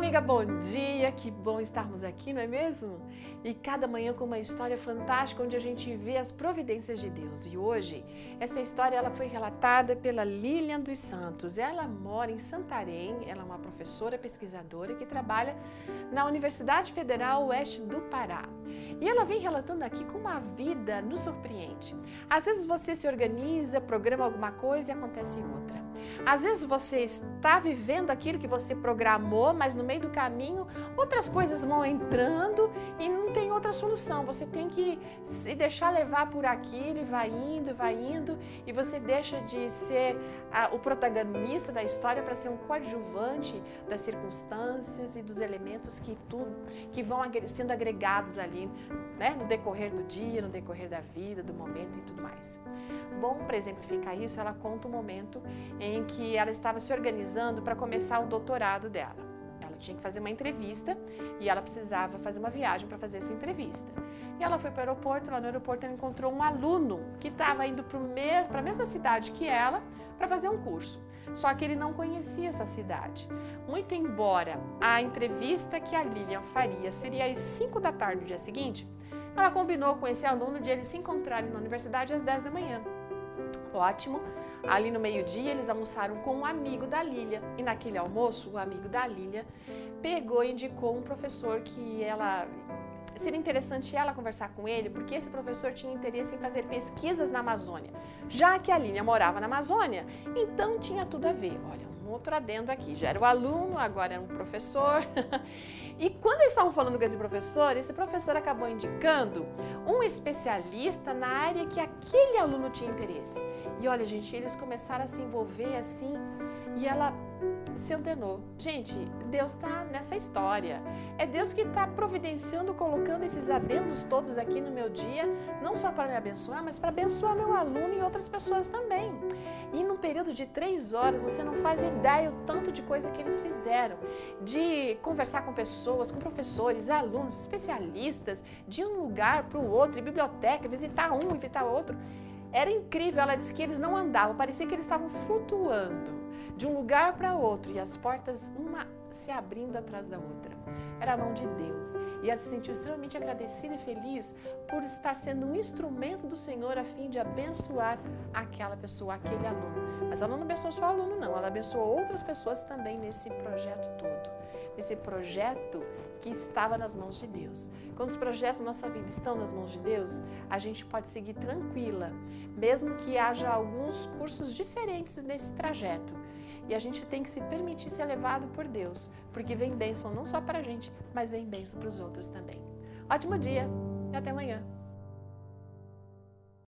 amiga, bom dia! Que bom estarmos aqui, não é mesmo? E cada manhã com uma história fantástica onde a gente vê as providências de Deus. E hoje, essa história ela foi relatada pela Lilian dos Santos. Ela mora em Santarém, ela é uma professora pesquisadora que trabalha na Universidade Federal Oeste do Pará. E ela vem relatando aqui como a vida nos surpreende. Às vezes você se organiza, programa alguma coisa e acontece outra. Às vezes você está vivendo aquilo que você programou, mas no meio do caminho outras coisas vão entrando e não tem outra solução. Você tem que se deixar levar por aquilo e vai indo, vai indo, e você deixa de ser o protagonista da história para ser um coadjuvante das circunstâncias e dos elementos que tudo que vão sendo agregados ali, né, no decorrer do dia, no decorrer da vida, do momento e tudo mais. Bom, para exemplificar isso, ela conta um momento em que ela estava se organizando para começar o doutorado dela. Ela tinha que fazer uma entrevista e ela precisava fazer uma viagem para fazer essa entrevista. E ela foi para o aeroporto, lá no aeroporto ela encontrou um aluno que estava indo para a mesma cidade que ela para fazer um curso. Só que ele não conhecia essa cidade. Muito embora a entrevista que a Lilian faria seria às 5 da tarde do dia seguinte, ela combinou com esse aluno de eles se encontrarem na universidade às 10 da manhã. Ótimo. Ali no meio-dia eles almoçaram com um amigo da Lília e naquele almoço o amigo da Lília pegou e indicou um professor que ela seria interessante ela conversar com ele, porque esse professor tinha interesse em fazer pesquisas na Amazônia. Já que a Lília morava na Amazônia, então tinha tudo a ver. Olha, outro adendo aqui, já era o aluno, agora é um professor. E quando eles estavam falando com esse professor, esse professor acabou indicando um especialista na área que aquele aluno tinha interesse. E olha, gente, eles começaram a se envolver assim e ela se antenou. Gente, Deus está nessa história. É Deus que está providenciando, colocando esses adendos todos aqui no meu dia, não só para me abençoar, mas para abençoar meu aluno e outras pessoas também. E num período de três horas, você não faz ideia o tanto de coisa que eles fizeram. De conversar com pessoas, com professores, alunos, especialistas, de um lugar para o outro, biblioteca, visitar um, visitar outro. Era incrível, ela disse que eles não andavam, parecia que eles estavam flutuando de um lugar para outro e as portas uma se abrindo atrás da outra. Era a mão de Deus. E ela se sentiu extremamente agradecida e feliz por estar sendo um instrumento do Senhor a fim de abençoar aquela pessoa, aquele aluno. Mas ela não abençoou só o aluno, não. Ela abençoou outras pessoas também nesse projeto todo. Nesse projeto que estava nas mãos de Deus. Quando os projetos da nossa vida estão nas mãos de Deus, a gente pode seguir tranquila, mesmo que haja alguns cursos diferentes nesse trajeto. E a gente tem que se permitir ser levado por Deus, porque vem bênção não só para a gente, mas vem bênção para os outros também. Ótimo dia e até amanhã.